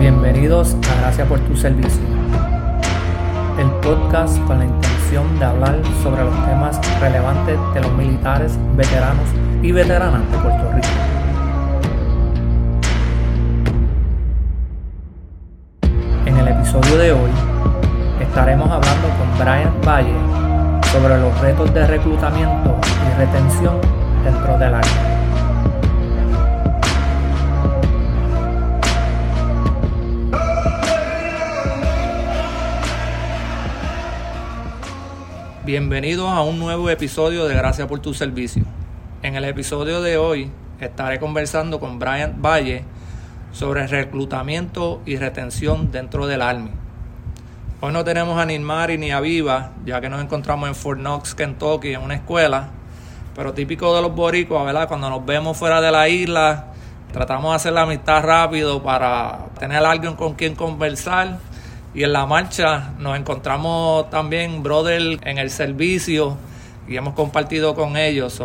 Bienvenidos a Gracias por tu servicio, el podcast con la intención de hablar sobre los temas relevantes de los militares, veteranos y veteranas de Puerto Rico. De hoy estaremos hablando con Brian Valle sobre los retos de reclutamiento y retención dentro del área. Bienvenidos a un nuevo episodio de Gracias por tu servicio. En el episodio de hoy estaré conversando con Brian Valle sobre reclutamiento y retención dentro del Army. Hoy no tenemos a Nilmari ni a Viva, ya que nos encontramos en Fort Knox, Kentucky, en una escuela. Pero típico de los boricuas, ¿verdad? Cuando nos vemos fuera de la isla, tratamos de hacer la amistad rápido para tener alguien con quien conversar y en la marcha nos encontramos también, brother, en el servicio y hemos compartido con ellos.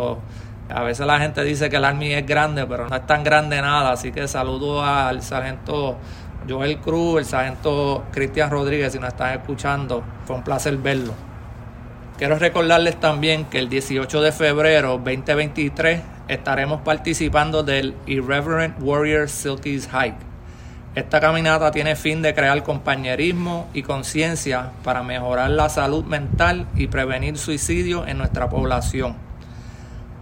a veces la gente dice que el Army es grande, pero no es tan grande nada. Así que saludo al sargento Joel Cruz, el sargento Cristian Rodríguez, si nos están escuchando. Fue un placer verlo. Quiero recordarles también que el 18 de febrero 2023 estaremos participando del Irreverent Warrior Silkies Hike esta caminata tiene fin de crear compañerismo y conciencia para mejorar la salud mental y prevenir suicidio en nuestra población.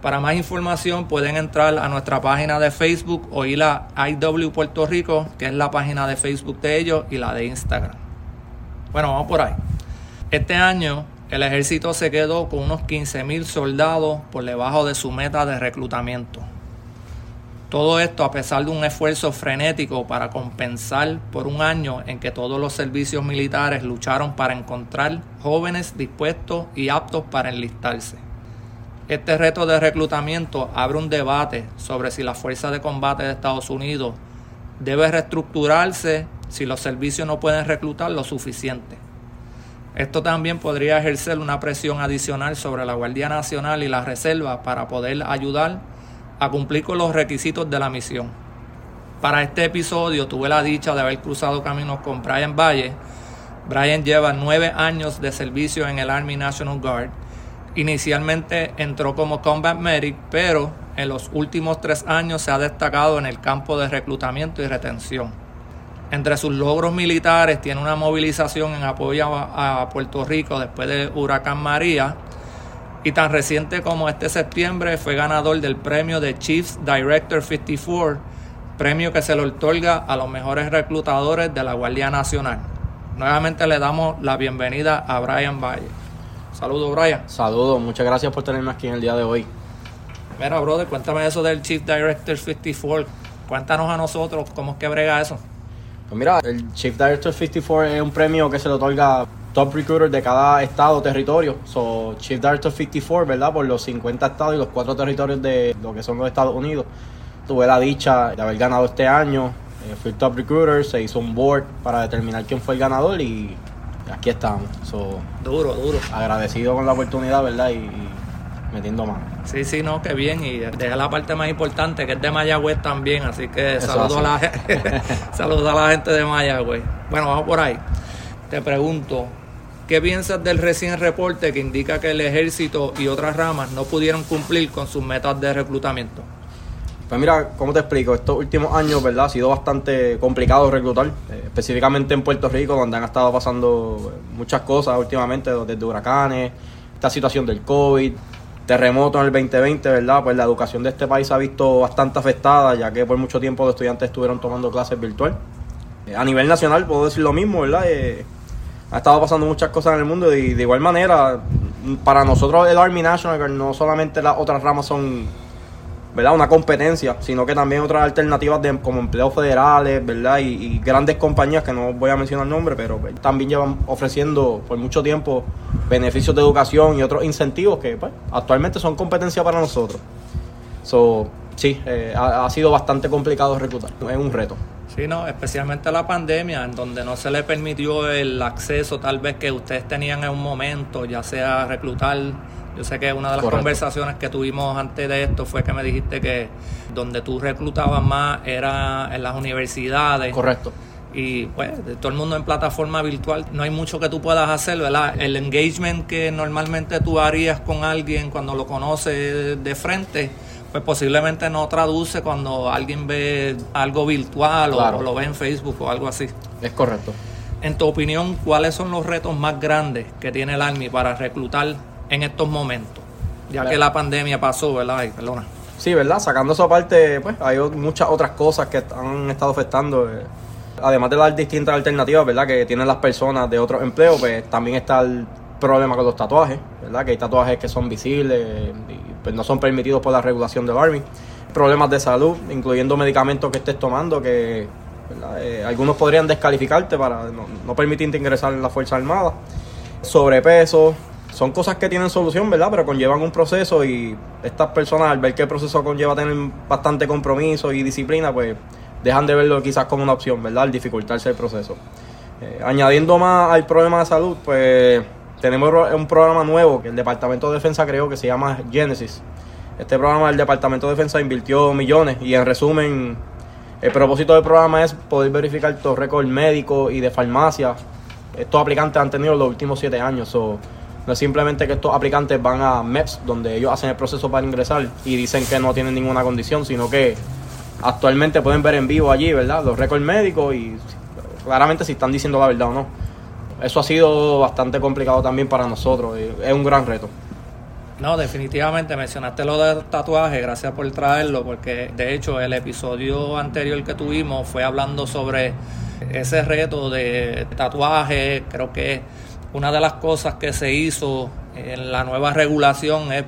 Para más información pueden entrar a nuestra página de Facebook o ir a IW Puerto Rico, que es la página de Facebook de ellos, y la de Instagram. Bueno, vamos por ahí. Este año el ejército se quedó con unos 15.000 soldados por debajo de su meta de reclutamiento. Todo esto a pesar de un esfuerzo frenético para compensar por un año en que todos los servicios militares lucharon para encontrar jóvenes dispuestos y aptos para enlistarse. Este reto de reclutamiento abre un debate sobre si la Fuerza de Combate de Estados Unidos debe reestructurarse si los servicios no pueden reclutar lo suficiente. Esto también podría ejercer una presión adicional sobre la Guardia Nacional y la Reserva para poder ayudar a cumplir con los requisitos de la misión. Para este episodio tuve la dicha de haber cruzado caminos con Brian Valle. Brian lleva nueve años de servicio en el Army National Guard. Inicialmente entró como combat medic, pero en los últimos tres años se ha destacado en el campo de reclutamiento y retención. Entre sus logros militares tiene una movilización en apoyo a Puerto Rico después de Huracán María, y tan reciente como este septiembre fue ganador del premio de Chiefs Director 54, premio que se le otorga a los mejores reclutadores de la Guardia Nacional. Nuevamente le damos la bienvenida a Brian Valle. Saludos, Brian. Saludos, muchas gracias por tenerme aquí en el día de hoy. Mira, brother, cuéntame eso del Chief Director 54. Cuéntanos a nosotros cómo es que brega eso. Pues mira, el Chief Director 54 es un premio que se le otorga top recruiter de cada estado o territorio. So, Chief Director 54, ¿verdad? Por los 50 estados y los cuatro territorios de lo que son los Estados Unidos. Tuve la dicha de haber ganado este año. Eh, fui top recruiter, se hizo un board para determinar quién fue el ganador y aquí estamos. So, duro, duro. Agradecido con la oportunidad, ¿verdad? Y, metiendo mano. Sí, sí, no, qué bien. Y deja la parte más importante, que es de Mayagüez también. Así que saludo a, la, saludo a la gente de Mayagüez. Bueno, vamos por ahí. Te pregunto, ¿Qué piensas del recién reporte que indica que el ejército y otras ramas no pudieron cumplir con sus metas de reclutamiento? Pues mira, ¿cómo te explico? Estos últimos años, ¿verdad? Ha sido bastante complicado reclutar, eh, específicamente en Puerto Rico, donde han estado pasando eh, muchas cosas últimamente, desde huracanes, esta situación del COVID, terremoto en el 2020, ¿verdad? Pues la educación de este país se ha visto bastante afectada, ya que por mucho tiempo los estudiantes estuvieron tomando clases virtual. Eh, a nivel nacional puedo decir lo mismo, ¿verdad? ha estado pasando muchas cosas en el mundo y de igual manera, para nosotros el Army National no solamente las otras ramas son ¿verdad? una competencia, sino que también otras alternativas de, como empleos federales ¿verdad? Y, grandes compañías que no voy a mencionar el nombre, pero pues, también llevan ofreciendo por mucho tiempo beneficios de educación y otros incentivos que pues, actualmente son competencia para nosotros. So, sí, eh, ha, ha sido bastante complicado reclutar. Es un reto. Sí, no, especialmente la pandemia, en donde no se le permitió el acceso tal vez que ustedes tenían en un momento, ya sea reclutar. Yo sé que una de las Correcto. conversaciones que tuvimos antes de esto fue que me dijiste que donde tú reclutabas más era en las universidades. Correcto. Y pues, de todo el mundo en plataforma virtual, no hay mucho que tú puedas hacer, ¿verdad? El engagement que normalmente tú harías con alguien cuando lo conoces de frente, pues posiblemente no traduce cuando alguien ve algo virtual o- o, lo ve en Facebook o algo así. Es correcto. En tu opinión, ¿cuáles son los retos más grandes que tiene el Army para reclutar en estos momentos? Ya que la pandemia pasó, ¿verdad? Ay, perdona. Sí, ¿verdad? Sacando esa parte, pues hay muchas otras cosas que han estado afectando. eh. Además de las distintas alternativas, ¿verdad? Que tienen las personas de otros empleos, pues también está el problema con los tatuajes, ¿verdad? Que hay tatuajes que son visibles y pues, no son permitidos por la regulación del Army. Problemas de salud, incluyendo medicamentos que estés tomando, que. Eh, algunos podrían descalificarte para no, no permitirte ingresar en la Fuerza Armada. Sobrepeso, son cosas que tienen solución, ¿verdad? Pero conllevan un proceso y estas personas al ver que el proceso conlleva tener bastante compromiso y disciplina, pues dejan de verlo quizás como una opción, ¿verdad? Al dificultarse el proceso. Eh, añadiendo más al problema de salud, pues tenemos un programa nuevo que el Departamento de Defensa creó que se llama Genesis. Este programa del Departamento de Defensa invirtió millones y en resumen el propósito del programa es poder verificar tu récord médico y de farmacia. Estos aplicantes han tenido los últimos siete años. No es simplemente que estos aplicantes van a MEPS, donde ellos hacen el proceso para ingresar y dicen que no tienen ninguna condición, sino que actualmente pueden ver en vivo allí, ¿verdad? Los récords médicos y claramente si están diciendo la verdad o no. Eso ha sido bastante complicado también para nosotros. Es un gran reto. No, definitivamente mencionaste lo del tatuaje, gracias por traerlo, porque de hecho el episodio anterior que tuvimos fue hablando sobre ese reto de tatuaje. Creo que una de las cosas que se hizo en la nueva regulación es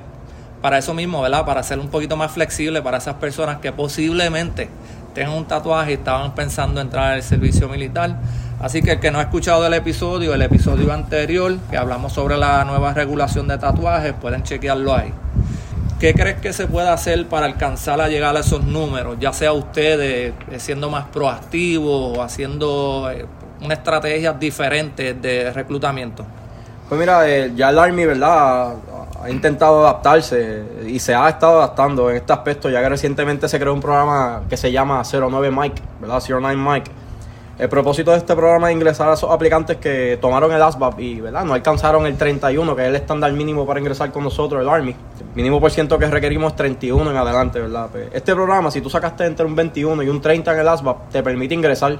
para eso mismo, ¿verdad? Para ser un poquito más flexible para esas personas que posiblemente tengan un tatuaje y estaban pensando entrar al servicio militar. Así que el que no ha escuchado el episodio, el episodio anterior, que hablamos sobre la nueva regulación de tatuajes, pueden chequearlo ahí. ¿Qué crees que se puede hacer para alcanzar a llegar a esos números? Ya sea ustedes eh, siendo más proactivos o haciendo eh, una estrategia diferente de reclutamiento. Pues mira, eh, ya el Army, ¿verdad? Ha, intentado adaptarse y se ha estado adaptando en este aspecto, ya que recientemente se creó un programa que se llama 09 Mike, ¿verdad? 09 Mike. El propósito de este programa es ingresar a esos aplicantes que tomaron el ASVAB y ¿verdad? no alcanzaron el 31, que es el estándar mínimo para ingresar con nosotros, el Army. El mínimo por ciento que requerimos es 31 en adelante, ¿verdad? Pues, Este programa, si tú sacaste entre un 21 y un 30 en el ASVAB, te permite ingresar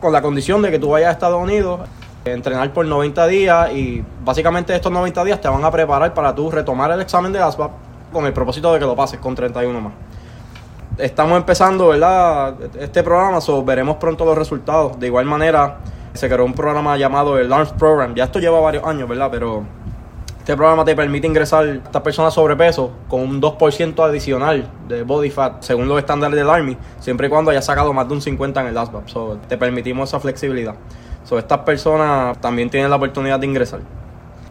con la condición de que tú vayas a Estados Unidos, entrenar por 90 días y básicamente estos 90 días te van a preparar para tú retomar el examen de ASVAB con el propósito de que lo pases con 31 más. Estamos empezando, ¿verdad? Este programa, so, veremos pronto los resultados. De igual manera, se creó un programa llamado el ARMS Program. Ya esto lleva varios años, ¿verdad? Pero este programa te permite ingresar a estas personas sobrepeso con un 2% adicional de body fat, según los estándares del Army, siempre y cuando hayas sacado más de un 50 en el ASVAB. Te permitimos esa flexibilidad. So, estas personas también tienen la oportunidad de ingresar.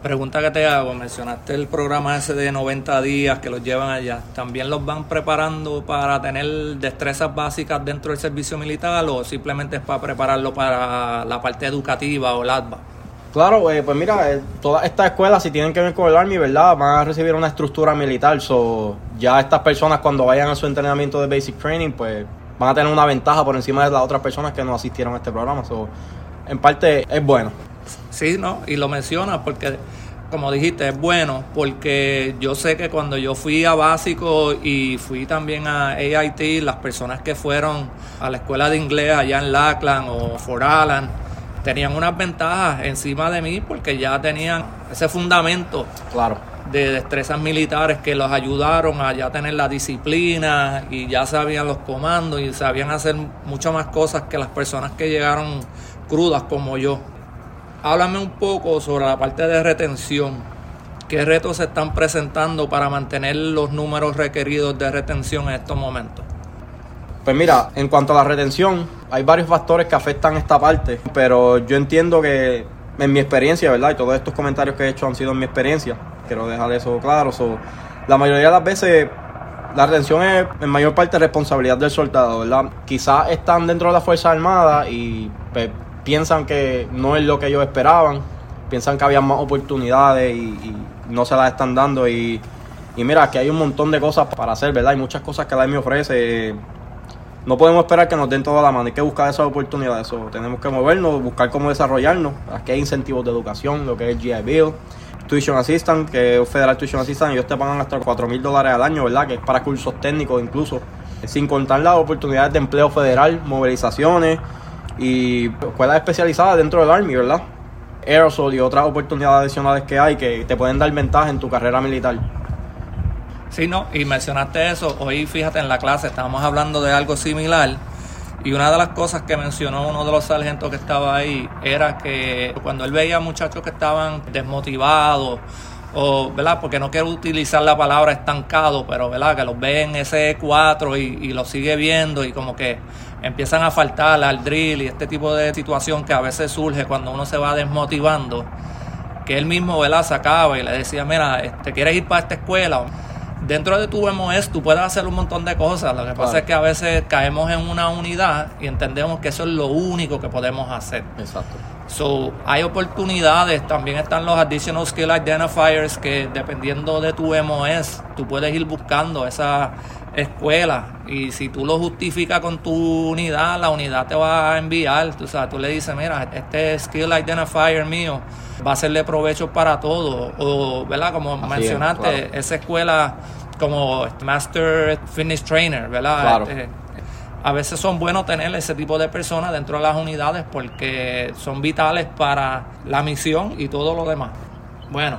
Pregunta que te hago, mencionaste el programa ese de 90 días que los llevan allá. ¿También los van preparando para tener destrezas básicas dentro del servicio militar o simplemente es para prepararlo para la parte educativa o la ADVA? Claro, eh, pues mira, eh, todas estas escuelas, si tienen que ver con el Army, ¿verdad? Van a recibir una estructura militar. So, ya estas personas, cuando vayan a su entrenamiento de Basic Training, pues van a tener una ventaja por encima de las otras personas que no asistieron a este programa. So, en parte es bueno. Sí, ¿no? Y lo mencionas porque, como dijiste, es bueno porque yo sé que cuando yo fui a básico y fui también a AIT, las personas que fueron a la escuela de inglés allá en Lackland o Fort Allen tenían unas ventajas encima de mí porque ya tenían ese fundamento Claro. de destrezas militares que los ayudaron a ya tener la disciplina y ya sabían los comandos y sabían hacer muchas más cosas que las personas que llegaron crudas como yo. Háblame un poco sobre la parte de retención. ¿Qué retos se están presentando para mantener los números requeridos de retención en estos momentos? Pues mira, en cuanto a la retención, hay varios factores que afectan esta parte, pero yo entiendo que en mi experiencia, ¿verdad? Y todos estos comentarios que he hecho han sido en mi experiencia, quiero dejar eso claro. So, la mayoría de las veces La retención es en mayor parte responsabilidad del soldado, ¿verdad? Quizás están dentro de la Fuerza Armada y pues, piensan que no es lo que ellos esperaban, piensan que había más oportunidades y, no se las están dando y, y mira, que hay un montón de cosas para hacer, ¿verdad? Hay muchas cosas que la me ofrece. No podemos esperar que nos den toda la mano, hay que buscar esas oportunidades, eso, tenemos que movernos, buscar cómo desarrollarnos. Aquí hay incentivos de educación, lo que es GI Bill, Tuition Assistant, que es Federal Tuition Assistant, ellos te pagan hasta 4 mil dólares al año, ¿verdad? Que es para cursos técnicos incluso. Sin contar las oportunidades de empleo federal, movilizaciones y escuelas especializadas dentro del Army, ¿verdad? Aerosol y otras oportunidades adicionales que hay que te pueden dar ventaja en tu carrera militar. Sí, no, y mencionaste eso. Hoy, fíjate, en la clase estábamos hablando de algo similar. Y una de las cosas que mencionó uno de los sargentos que estaba ahí era que cuando él veía muchachos que estaban desmotivados, o, ¿verdad? Porque no quiero utilizar la palabra estancado, pero, ¿verdad? Que los ve en ese 4 y, y los sigue viendo y como que empiezan a faltar al drill y este tipo de situación que a veces surge cuando uno se va desmotivando, que él mismo, ¿verdad? Sacaba y le decía, mira, ¿te este, quieres ir para esta escuela? Dentro de tu MOS tú puedes hacer un montón de cosas. Lo que pasa es que a veces caemos en una unidad y entendemos que eso es lo único que podemos hacer. Exacto. So, hay oportunidades, también están los Additional Skill Identifiers que dependiendo de tu MOS, tú puedes ir buscando esa escuela. Y si tú lo justificas con tu unidad, la unidad te va a enviar, tú sabes, tú le dices, mira, este Skill Identifier mío va a serle provecho para todo, o, ¿verdad? Como mencionaste, esa escuela como Master Fitness Trainer, ¿verdad? Este, a veces son buenos tener ese tipo de personas dentro de las unidades porque son vitales para la misión y todo lo demás. Bueno,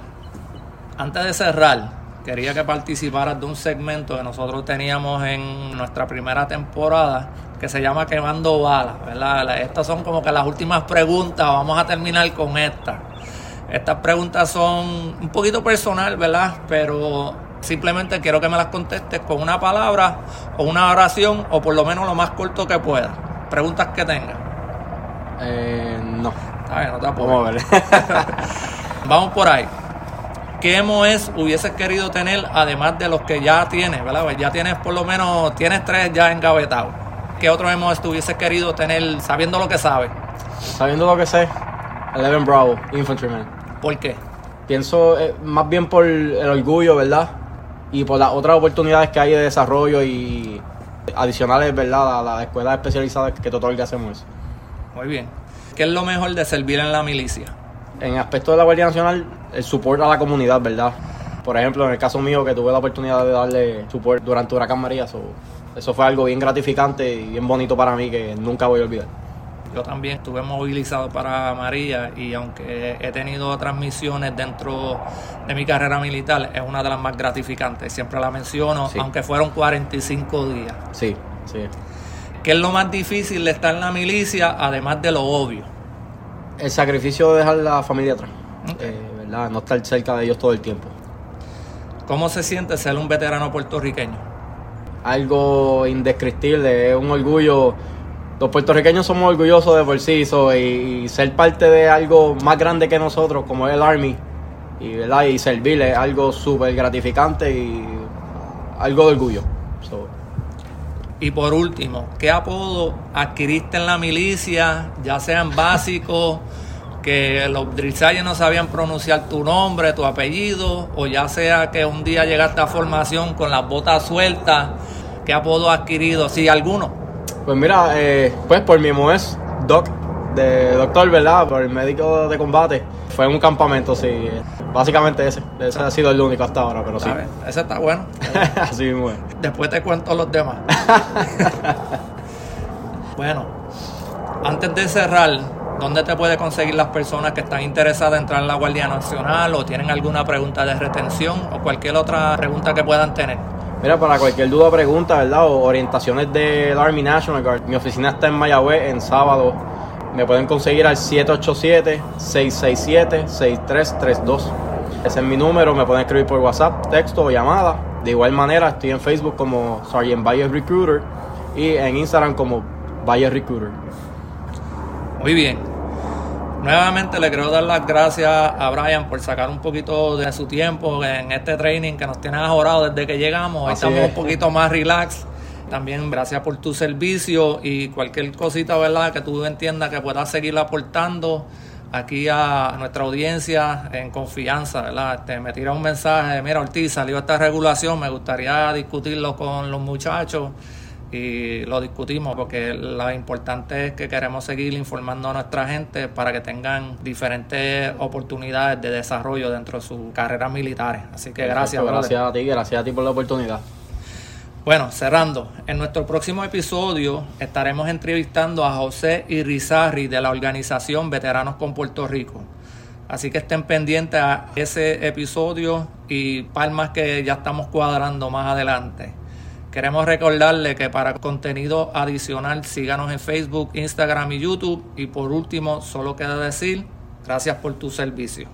antes de cerrar, quería que participaras de un segmento que nosotros teníamos en nuestra primera temporada que se llama Quemando Balas, ¿verdad? Estas son como que las últimas preguntas, vamos a terminar con esta. Estas preguntas son un poquito personal, ¿verdad? Pero simplemente quiero que me las contestes con una palabra o una oración o por lo menos lo más corto que pueda. Preguntas que tengas. Eh, no. Está bien, no te Vamos a ver. Vamos por ahí. ¿Qué MOS hubieses querido tener además de los que ya tienes, ¿verdad? Pues ya tienes por lo menos, tienes tres ya engavetados. ¿Qué otro tú hubieses querido tener sabiendo lo que sabes? Sabiendo lo que sé, Eleven Bravo, Infantryman. ¿Por qué? Pienso eh, más bien por el orgullo, ¿verdad? Y por las otras oportunidades que hay de desarrollo y adicionales, ¿verdad? A las escuelas especializadas que que hacemos Muy bien. ¿Qué es lo mejor de servir en la milicia? En aspecto de la Guardia Nacional, el support a la comunidad, ¿verdad? Por ejemplo, en el caso mío, que tuve la oportunidad de darle support durante Huracán María, eso fue algo bien gratificante y bien bonito para mí que nunca voy a olvidar. Yo también estuve movilizado para María y aunque he tenido otras misiones dentro de mi carrera militar, es una de las más gratificantes. Siempre la menciono, aunque fueron 45 días. Sí, sí. ¿Qué es lo más difícil de estar en la milicia, además de lo obvio? El sacrificio de dejar la familia atrás, eh, ¿verdad? No estar cerca de ellos todo el tiempo. ¿Cómo se siente ser un veterano puertorriqueño? Algo indescriptible, es un orgullo los puertorriqueños somos orgullosos de por y, ser parte de algo más grande que nosotros, como es el Army, y, ¿verdad? y servirle es algo súper gratificante y algo de orgullo. Y por último, ¿qué apodo adquiriste en la milicia, ya sean básicos, que los drizayes no sabían pronunciar tu nombre, tu apellido, o ya sea que un día llegaste a formación con las botas sueltas, ¿qué apodo adquirido? Sí, alguno. Pues mira, eh, pues por mi MOS, Doc, de doctor, ¿verdad? Por el médico de combate. Fue en un campamento, sí. Básicamente ese. Ese ha sido el único hasta ahora, pero sí. Ese está bueno. Así bueno. Después te cuento los demás. bueno, antes de cerrar, ¿dónde te puede conseguir las personas que están interesadas en entrar en la Guardia Nacional o tienen alguna pregunta de retención o cualquier otra pregunta que puedan tener? Mira, para cualquier duda o pregunta, ¿verdad? O orientaciones del Army National Guard, mi oficina está en Mayagüez en sábado. Me pueden conseguir al 787-667-6332. Ese es mi número, me pueden escribir por WhatsApp, texto o llamada. De igual manera, estoy en Facebook como Sergeant Valle Recruiter y en Instagram como Valle Recruiter. Muy bien. Nuevamente le quiero dar las gracias a Brian por sacar un poquito de su tiempo en este training que nos tiene ahorrado desde que llegamos. Hoy estamos un poquito más relax. También gracias por tu servicio y cualquier cosita, ¿verdad? Que tú entiendas que puedas seguir aportando aquí a nuestra audiencia en confianza, ¿verdad? Este, me tira un mensaje, mira Ortiz, salió esta regulación, me gustaría discutirlo con los muchachos y lo discutimos porque lo importante es que queremos seguir informando a nuestra gente para que tengan diferentes oportunidades de desarrollo dentro de sus carreras militares. Así que gracias. Gracias a ti, gracias a ti por la oportunidad. Bueno, cerrando, en nuestro próximo episodio estaremos entrevistando a José Irizarri de la organización Veteranos con Puerto Rico. Así que estén pendientes a ese episodio y palmas que ya estamos cuadrando más adelante. Queremos recordarle que para contenido adicional síganos en Facebook, Instagram y YouTube. Y por último, solo queda decir, gracias por tu servicio.